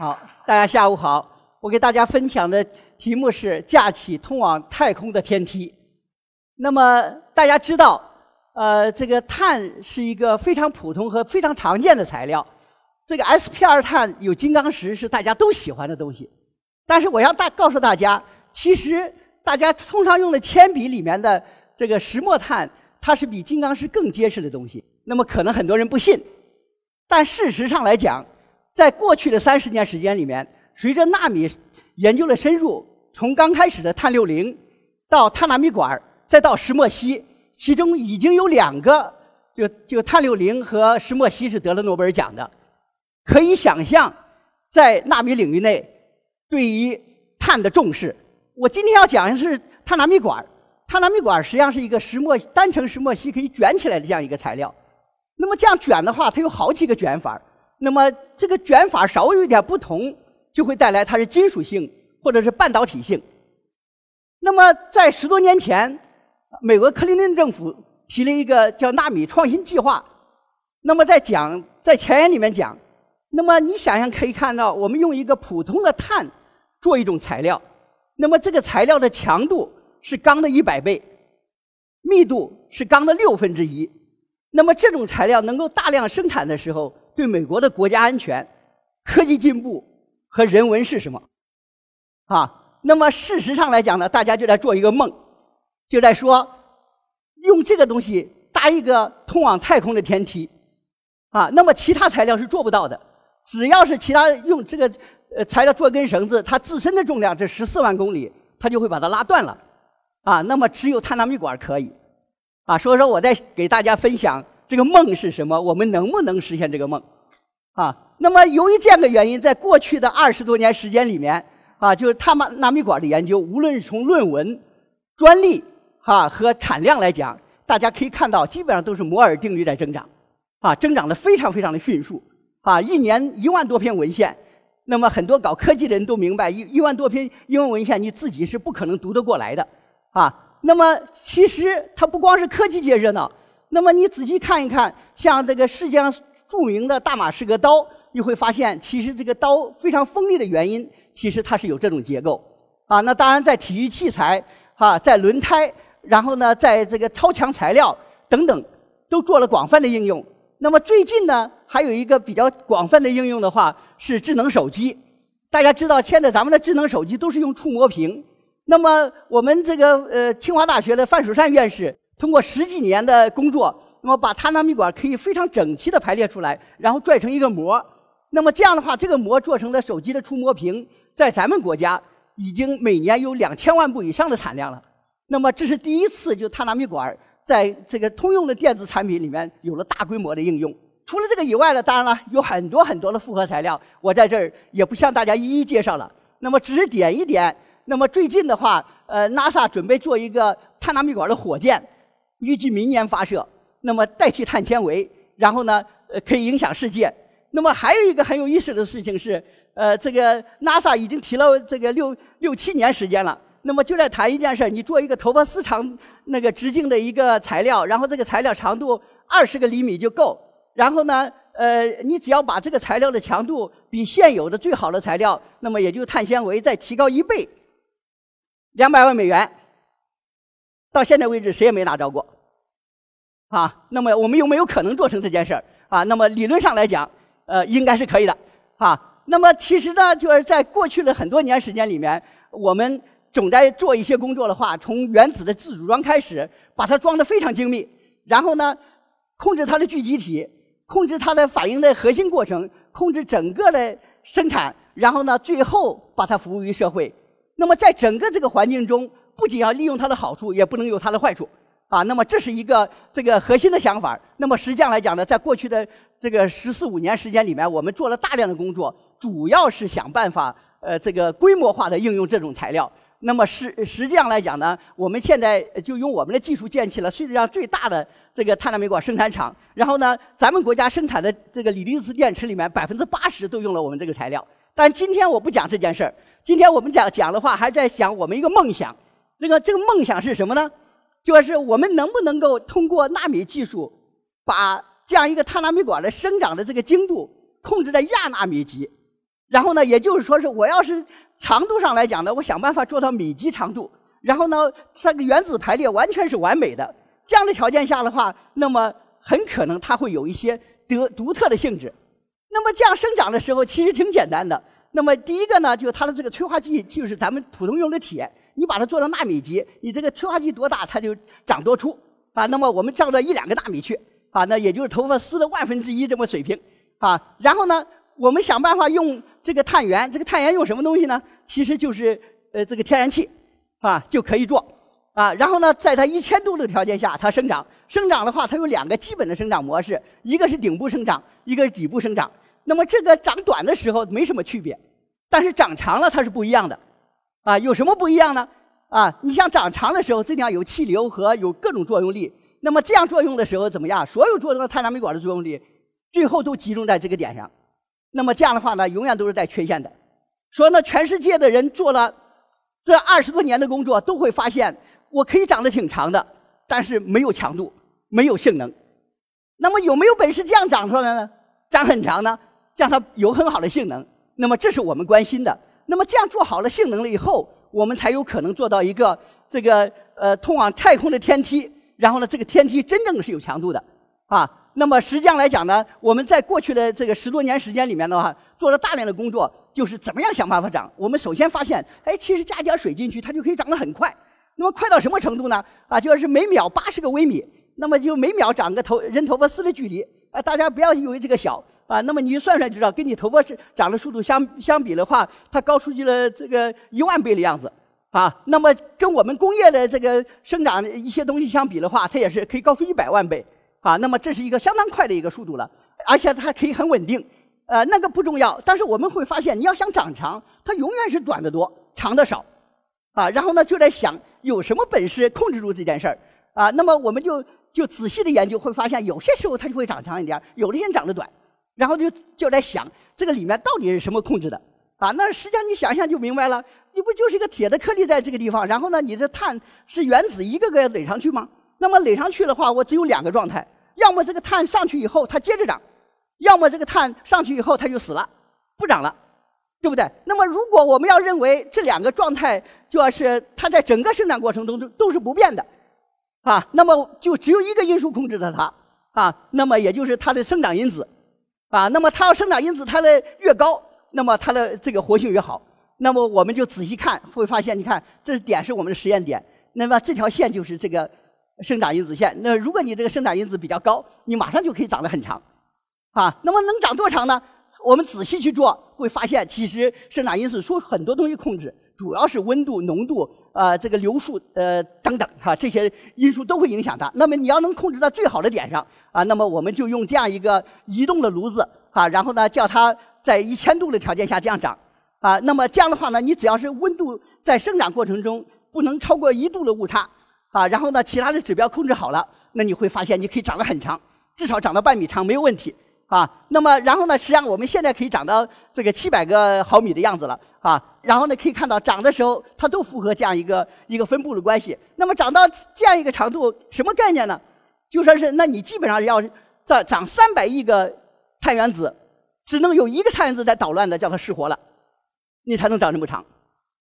好，大家下午好。我给大家分享的题目是架起通往太空的天梯。那么大家知道，呃，这个碳是一个非常普通和非常常见的材料。这个 sp 二碳有金刚石是大家都喜欢的东西。但是我要大告诉大家，其实大家通常用的铅笔里面的这个石墨碳，它是比金刚石更结实的东西。那么可能很多人不信，但事实上来讲。在过去的三十年时间里面，随着纳米研究的深入，从刚开始的碳六零，到碳纳米管，再到石墨烯，其中已经有两个，就就碳六零和石墨烯是得了诺贝尔奖的。可以想象，在纳米领域内，对于碳的重视。我今天要讲的是碳纳米管，碳纳米管实际上是一个石墨单层石墨烯可以卷起来的这样一个材料。那么这样卷的话，它有好几个卷法。那么这个卷法稍微有点不同，就会带来它是金属性或者是半导体性。那么在十多年前，美国克林顿政府提了一个叫纳米创新计划。那么在讲在前言里面讲，那么你想想可以看到，我们用一个普通的碳做一种材料，那么这个材料的强度是钢的一百倍，密度是钢的六分之一。那么这种材料能够大量生产的时候，对美国的国家安全、科技进步和人文是什么？啊，那么事实上来讲呢，大家就在做一个梦，就在说用这个东西搭一个通往太空的天梯，啊，那么其他材料是做不到的。只要是其他用这个呃材料做根绳子，它自身的重量这十四万公里，它就会把它拉断了，啊，那么只有碳纳米管可以。啊，所以说我在给大家分享这个梦是什么，我们能不能实现这个梦？啊，那么由于这样的原因，在过去的二十多年时间里面，啊，就是碳纳米管的研究，无论是从论文、专利，哈和产量来讲，大家可以看到，基本上都是摩尔定律在增长，啊，增长的非常非常的迅速，啊，一年一万多篇文献，那么很多搞科技的人都明白，一一万多篇英文文献，你自己是不可能读得过来的，啊。那么，其实它不光是科技界热闹。那么你仔细看一看，像这个世界上著名的大马士革刀，你会发现，其实这个刀非常锋利的原因，其实它是有这种结构。啊，那当然在体育器材，啊，在轮胎，然后呢，在这个超强材料等等，都做了广泛的应用。那么最近呢，还有一个比较广泛的应用的话，是智能手机。大家知道，现在咱们的智能手机都是用触摸屏。那么我们这个呃清华大学的范守善院士通过十几年的工作，那么把碳纳米管可以非常整齐的排列出来，然后拽成一个膜。那么这样的话，这个膜做成的手机的触摸屏，在咱们国家已经每年有两千万部以上的产量了。那么这是第一次，就碳纳米管在这个通用的电子产品里面有了大规模的应用。除了这个以外呢，当然了，有很多很多的复合材料，我在这儿也不向大家一一介绍了。那么只是点一点。那么最近的话，呃，NASA 准备做一个碳纳米管的火箭，预计明年发射。那么代替碳纤维，然后呢，呃，可以影响世界。那么还有一个很有意思的事情是，呃，这个 NASA 已经提了这个六六七年时间了。那么就在谈一件事儿你做一个头发丝长那个直径的一个材料，然后这个材料长度二十个厘米就够。然后呢，呃，你只要把这个材料的强度比现有的最好的材料，那么也就碳纤维再提高一倍。两百万美元，到现在为止谁也没拿着过，啊，那么我们有没有可能做成这件事儿啊？那么理论上来讲，呃，应该是可以的，啊，那么其实呢，就是在过去的很多年时间里面，我们总在做一些工作的话，从原子的自组装开始，把它装得非常精密，然后呢，控制它的聚集体，控制它的反应的核心过程，控制整个的生产，然后呢，最后把它服务于社会。那么，在整个这个环境中，不仅要利用它的好处，也不能有它的坏处，啊，那么这是一个这个核心的想法。那么实际上来讲呢，在过去的这个十四五年时间里面，我们做了大量的工作，主要是想办法，呃，这个规模化的应用这种材料。那么实实际上来讲呢，我们现在就用我们的技术建起了世界上最大的这个碳纳米管生产厂。然后呢，咱们国家生产的这个锂离子电池里面，百分之八十都用了我们这个材料。但今天我不讲这件事儿。今天我们讲讲的话，还在讲我们一个梦想。这个这个梦想是什么呢？就是我们能不能够通过纳米技术，把这样一个碳纳米管的生长的这个精度控制在亚纳米级。然后呢，也就是说是我要是长度上来讲呢，我想办法做到米级长度。然后呢，这个原子排列完全是完美的。这样的条件下的话，那么很可能它会有一些得独特的性质。那么这样生长的时候其实挺简单的。那么第一个呢，就是它的这个催化剂就是咱们普通用的铁，你把它做到纳米级，你这个催化剂多大它就长多粗啊。那么我们降到一两个纳米去啊，那也就是头发丝的万分之一这么水平啊。然后呢，我们想办法用这个碳源，这个碳源用什么东西呢？其实就是呃这个天然气啊就可以做啊。然后呢，在它一千度的条件下它生长，生长的话它有两个基本的生长模式，一个是顶部生长，一个是底部生长。那么这个长短的时候没什么区别，但是长长了它是不一样的，啊，有什么不一样呢？啊，你像长长的时候，这地方有气流和有各种作用力，那么这样作用的时候怎么样？所有作用的碳纳米管的作用力，最后都集中在这个点上，那么这样的话呢，永远都是带缺陷的。说呢，全世界的人做了这二十多年的工作，都会发现我可以长得挺长的，但是没有强度，没有性能。那么有没有本事这样长出来呢？长很长呢？让它有很好的性能，那么这是我们关心的。那么这样做好了性能了以后，我们才有可能做到一个这个呃通往太空的天梯。然后呢，这个天梯真正是有强度的啊。那么实际上来讲呢，我们在过去的这个十多年时间里面的话，做了大量的工作，就是怎么样想办法长。我们首先发现，哎，其实加一点水进去，它就可以长得很快。那么快到什么程度呢？啊，就是每秒八十个微米，那么就每秒长个头人头发丝的距离。啊，大家不要以为这个小。啊，那么你算算就知道，跟你头发是长的速度相相比的话，它高出去了这个一万倍的样子，啊，那么跟我们工业的这个生长一些东西相比的话，它也是可以高出一百万倍，啊，那么这是一个相当快的一个速度了，而且它可以很稳定，呃，那个不重要，但是我们会发现，你要想长长，它永远是短的多，长的少，啊，然后呢就在想有什么本事控制住这件事儿，啊，那么我们就就仔细的研究，会发现有些时候它就会长长一点，有的先长得短。然后就就在想，这个里面到底是什么控制的啊？那实际上你想想就明白了，你不就是一个铁的颗粒在这个地方，然后呢，你的碳是原子一个个垒上去吗？那么垒上去的话，我只有两个状态：要么这个碳上去以后它接着长，要么这个碳上去以后它就死了，不长了，对不对？那么如果我们要认为这两个状态就要是它在整个生长过程中都都是不变的啊，那么就只有一个因素控制着它啊，那么也就是它的生长因子。啊，那么它要生长因子它的越高，那么它的这个活性越好。那么我们就仔细看，会发现，你看，这是点是我们的实验点，那么这条线就是这个生长因子线。那如果你这个生长因子比较高，你马上就可以长得很长，啊，那么能长多长呢？我们仔细去做，会发现其实生长因子受很多东西控制，主要是温度、浓度、呃这个流速呃等等哈，这些因素都会影响它。那么你要能控制到最好的点上。啊，那么我们就用这样一个移动的炉子啊，然后呢，叫它在一千度的条件下这样长啊。那么这样的话呢，你只要是温度在生长过程中不能超过一度的误差啊，然后呢，其他的指标控制好了，那你会发现你可以长得很长，至少长到半米长没有问题啊。那么然后呢，实际上我们现在可以长到这个七百个毫米的样子了啊。然后呢，可以看到长的时候它都符合这样一个一个分布的关系。那么长到这样一个长度，什么概念呢？就说是，那你基本上要长长三百亿个碳原子，只能有一个碳原子在捣乱的，叫它失活了，你才能长这么长，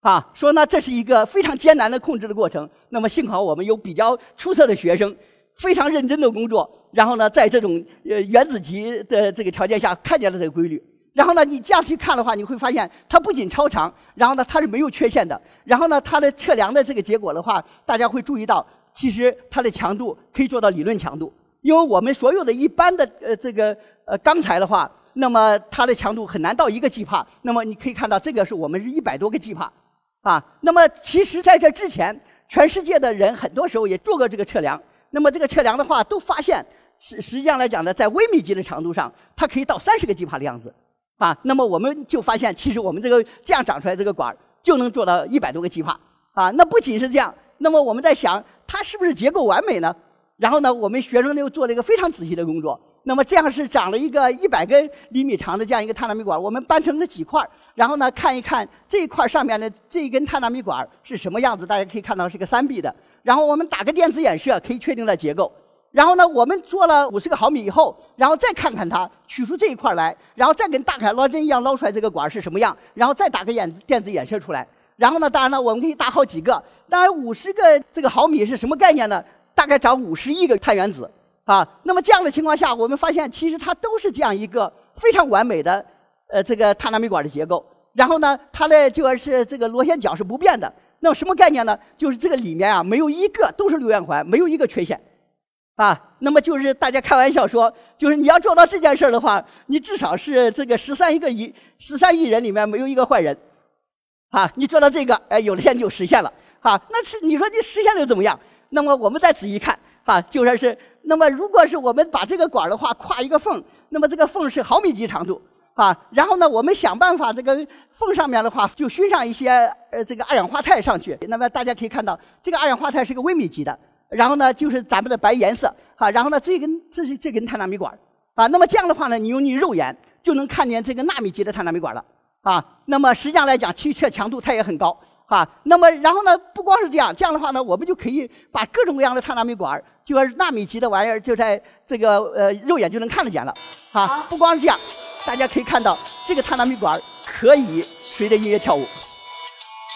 啊，说呢这是一个非常艰难的控制的过程。那么幸好我们有比较出色的学生，非常认真的工作，然后呢在这种呃原子级的这个条件下看见了这个规律。然后呢你这样去看的话，你会发现它不仅超长，然后呢它是没有缺陷的。然后呢它的测量的这个结果的话，大家会注意到。其实它的强度可以做到理论强度，因为我们所有的一般的呃这个呃钢材的话，那么它的强度很难到一个 G 帕。那么你可以看到，这个是我们是一百多个 G 帕，啊。那么其实在这之前，全世界的人很多时候也做过这个测量。那么这个测量的话，都发现实实际上来讲呢，在微米级的长度上，它可以到三十个 G 帕的样子，啊。那么我们就发现，其实我们这个这样长出来这个管就能做到一百多个 G 帕，啊。那不仅是这样，那么我们在想。它是不是结构完美呢？然后呢，我们学生又做了一个非常仔细的工作。那么这样是长了一个一百根厘米长的这样一个碳纳米管，我们搬成了几块然后呢，看一看这一块上面的这一根碳纳米管是什么样子。大家可以看到是个三 B 的。然后我们打个电子衍射，可以确定了结构。然后呢，我们做了五十个毫米以后，然后再看看它取出这一块来，然后再跟大海捞针一样捞出来这个管是什么样，然后再打个眼电子衍射出来。然后呢，当然了，我们可以打好几个。当然，五十个这个毫米是什么概念呢？大概长五十亿个碳原子啊。那么这样的情况下，我们发现其实它都是这样一个非常完美的呃这个碳纳米管的结构。然后呢，它的就是这个螺旋桨是不变的。那什么概念呢？就是这个里面啊，没有一个都是六圆环，没有一个缺陷。啊，那么就是大家开玩笑说，就是你要做到这件事的话，你至少是这个十三亿个亿十三亿人里面没有一个坏人，啊，你做到这个，哎，有的线就实现了，啊，那是你说你实现了又怎么样？那么我们再仔细看，啊，就说是，那么如果是我们把这个管的话，跨一个缝，那么这个缝是毫米级长度，啊，然后呢，我们想办法这个缝上面的话，就熏上一些呃这个二氧化钛上去，那么大家可以看到，这个二氧化钛是个微米级的。然后呢，就是咱们的白颜色，啊，然后呢，这根这是这根碳纳米管，啊，那么这样的话呢，你用你肉眼就能看见这个纳米级的碳纳米管了，啊，那么实际上来讲，其实强度它也很高，啊，那么然后呢，不光是这样，这样的话呢，我们就可以把各种各样的碳纳米管，就是纳米级的玩意儿，就在这个呃肉眼就能看得见了，啊，不光是这样，大家可以看到这个碳纳米管可以随着音乐跳舞，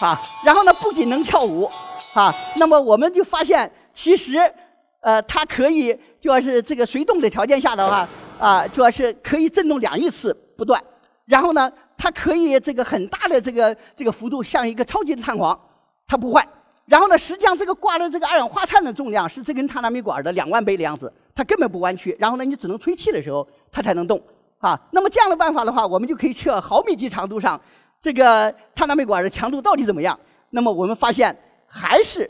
啊，然后呢，不仅能跳舞，啊，那么我们就发现。其实，呃，它可以就要是这个随动的条件下的话，啊，主要是可以震动两亿次不断。然后呢，它可以这个很大的这个这个幅度，像一个超级的弹簧，它不坏。然后呢，实际上这个挂的这个二氧化碳的重量是这根碳纳米管的两万倍的样子，它根本不弯曲。然后呢，你只能吹气的时候它才能动，啊。那么这样的办法的话，我们就可以测毫米级长度上这个碳纳米管的强度到底怎么样。那么我们发现还是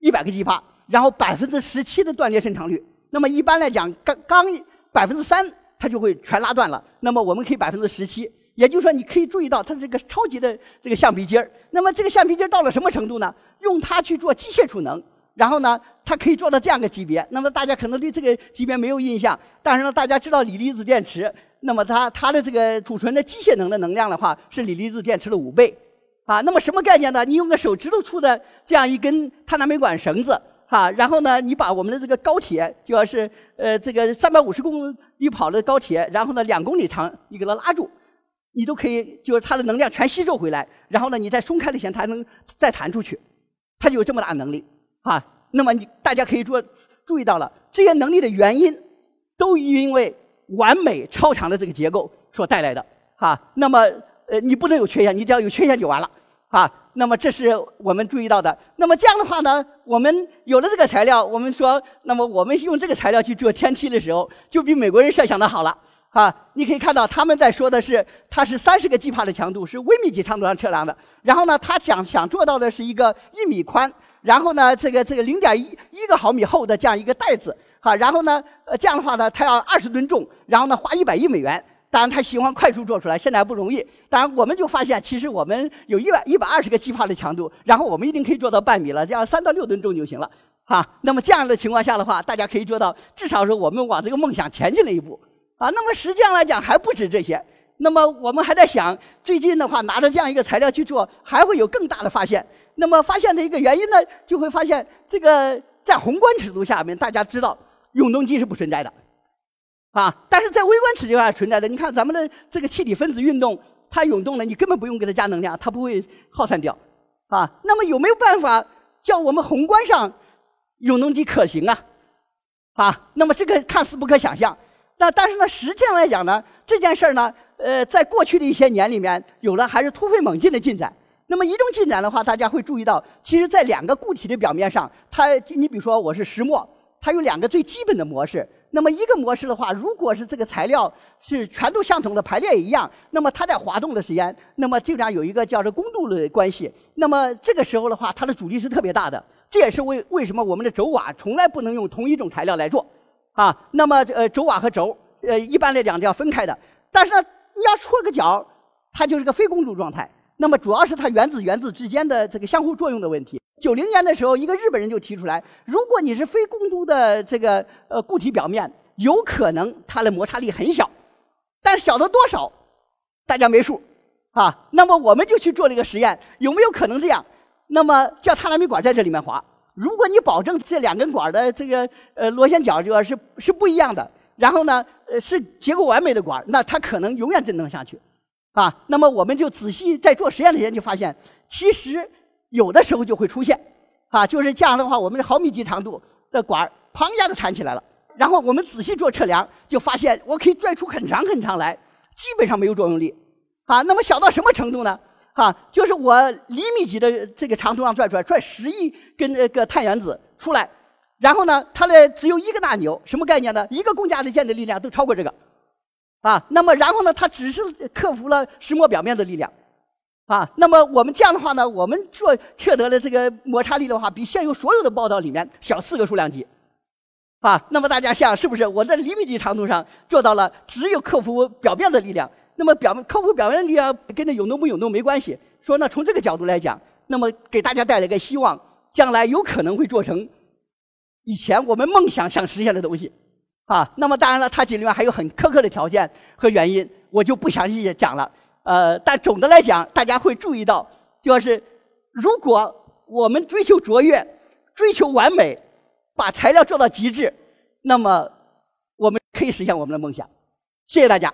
一百个 G 帕。然后百分之十七的断裂伸长率，那么一般来讲，刚刚百分之三它就会全拉断了。那么我们可以百分之十七，也就是说你可以注意到它这个超级的这个橡皮筋儿。那么这个橡皮筋儿到了什么程度呢？用它去做机械储能，然后呢，它可以做到这样个级别。那么大家可能对这个级别没有印象，但是呢，大家知道锂离子电池，那么它它的这个储存的机械能的能量的话，是锂离子电池的五倍啊。那么什么概念呢？你用个手指头粗的这样一根碳纳米管绳子。哈，然后呢，你把我们的这个高铁，就要是呃这个三百五十公里跑的高铁，然后呢两公里长，你给它拉住，你都可以，就是它的能量全吸收回来，然后呢你再松开了弦，它还能再弹出去，它就有这么大能力啊。那么你大家可以注注意到了这些能力的原因，都因为完美超长的这个结构所带来的哈。那么呃你不能有缺陷，你只要有缺陷就完了啊。那么这是我们注意到的。那么这样的话呢，我们有了这个材料，我们说，那么我们用这个材料去做天梯的时候，就比美国人设想的好了啊！你可以看到他们在说的是，它是三十个 G 帕的强度，是微米级长度上测量的。然后呢，他讲想做到的是一个一米宽，然后呢，这个这个零点一一个毫米厚的这样一个袋子哈。然后呢，呃，这样的话呢，它要二十吨重，然后呢，花一百亿美元。当然，他喜欢快速做出来，现在还不容易。当然，我们就发现，其实我们有一百一百二十个 G 帕的强度，然后我们一定可以做到半米了，这样三到六吨重就行了，哈。那么这样的情况下的话，大家可以做到，至少是我们往这个梦想前进了一步，啊。那么实际上来讲还不止这些。那么我们还在想，最近的话拿着这样一个材料去做，还会有更大的发现。那么发现的一个原因呢，就会发现这个在宏观尺度下面，大家知道永动机是不存在的。啊，但是在微观尺度下存在的，你看咱们的这个气体分子运动，它涌动呢，你根本不用给它加能量，它不会耗散掉，啊，那么有没有办法叫我们宏观上永动机可行啊？啊，那么这个看似不可想象，那但是呢，实际上来讲呢，这件事儿呢，呃，在过去的一些年里面，有了还是突飞猛进的进展。那么一种进展的话，大家会注意到，其实在两个固体的表面上，它，你比如说我是石墨，它有两个最基本的模式。那么一个模式的话，如果是这个材料是全都相同的，排列一样，那么它在滑动的时间，那么经常有一个叫做公度的关系。那么这个时候的话，它的阻力是特别大的。这也是为为什么我们的轴瓦从来不能用同一种材料来做啊。那么呃，轴瓦和轴呃一般来讲要分开的。但是呢，你要戳个角，它就是个非公度状态。那么主要是它原子原子之间的这个相互作用的问题。九零年的时候，一个日本人就提出来，如果你是非公度的这个呃固体表面，有可能它的摩擦力很小，但小的多少，大家没数啊。那么我们就去做了一个实验，有没有可能这样？那么叫碳纳米管在这里面滑，如果你保证这两根管的这个呃螺旋桨就是是不一样的，然后呢，呃是结构完美的管，那它可能永远震动下去，啊，那么我们就仔细在做实验的时间就发现，其实有的时候就会出现，啊，就是这样的话，我们的毫米级长度的管砰一下就弹起来了，然后我们仔细做测量，就发现我可以拽出很长很长来，基本上没有作用力，啊，那么小到什么程度呢？啊，就是我厘米级的这个长度上拽出来，拽十亿根这个碳原子出来，然后呢，它的只有一个大扭，什么概念呢？一个公价的键的力量都超过这个，啊，那么然后呢，它只是克服了石墨表面的力量，啊，那么我们这样的话呢，我们做测得的这个摩擦力的话，比现有所有的报道里面小四个数量级，啊，那么大家想是不是我在厘米级长度上做到了只有克服表面的力量？那么表面克服表面的力量跟这永动不永动没关系。说呢，从这个角度来讲，那么给大家带来一个希望，将来有可能会做成以前我们梦想想实现的东西啊。那么当然了，它这里面还有很苛刻的条件和原因，我就不详细讲了。呃，但总的来讲，大家会注意到，就是如果我们追求卓越、追求完美，把材料做到极致，那么我们可以实现我们的梦想。谢谢大家。